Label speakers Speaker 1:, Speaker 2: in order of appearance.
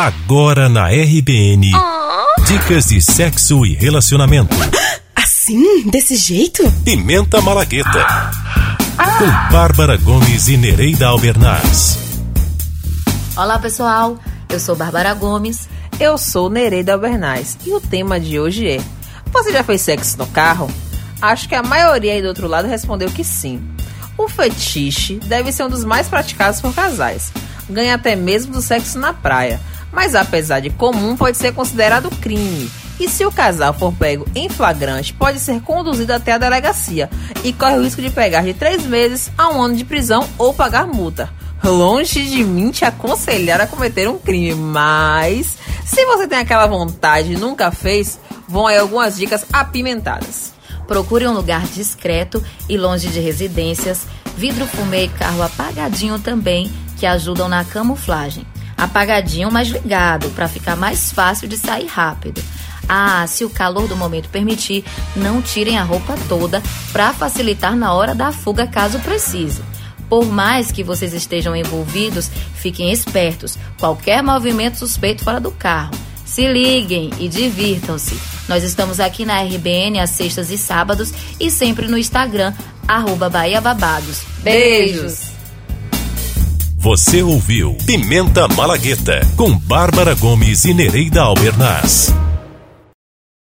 Speaker 1: Agora na RBN. Oh. Dicas de sexo e relacionamento.
Speaker 2: Assim? Desse jeito?
Speaker 1: Pimenta Malagueta. Ah. Com Bárbara Gomes e Nereida Albernaz.
Speaker 3: Olá, pessoal. Eu sou Bárbara Gomes.
Speaker 4: Eu sou Nereida Albernaz. E o tema de hoje é: Você já fez sexo no carro? Acho que a maioria aí do outro lado respondeu que sim. O fetiche deve ser um dos mais praticados por casais. Ganha até mesmo do sexo na praia mas apesar de comum, pode ser considerado crime. E se o casal for pego em flagrante, pode ser conduzido até a delegacia e corre o risco de pegar de três meses a um ano de prisão ou pagar multa. Longe de mim te aconselhar a cometer um crime, mas se você tem aquela vontade e nunca fez, vão aí algumas dicas apimentadas.
Speaker 3: Procure um lugar discreto e longe de residências, vidro fumê e carro apagadinho também, que ajudam na camuflagem apagadinho, mas ligado, para ficar mais fácil de sair rápido. Ah, se o calor do momento permitir, não tirem a roupa toda para facilitar na hora da fuga caso precise. Por mais que vocês estejam envolvidos, fiquem espertos. Qualquer movimento suspeito fora do carro. Se liguem e divirtam-se. Nós estamos aqui na RBN às sextas e sábados e sempre no Instagram, arroba Babados. Beijos!
Speaker 1: Você ouviu Pimenta Malagueta com Bárbara Gomes e Nereida Albernaz.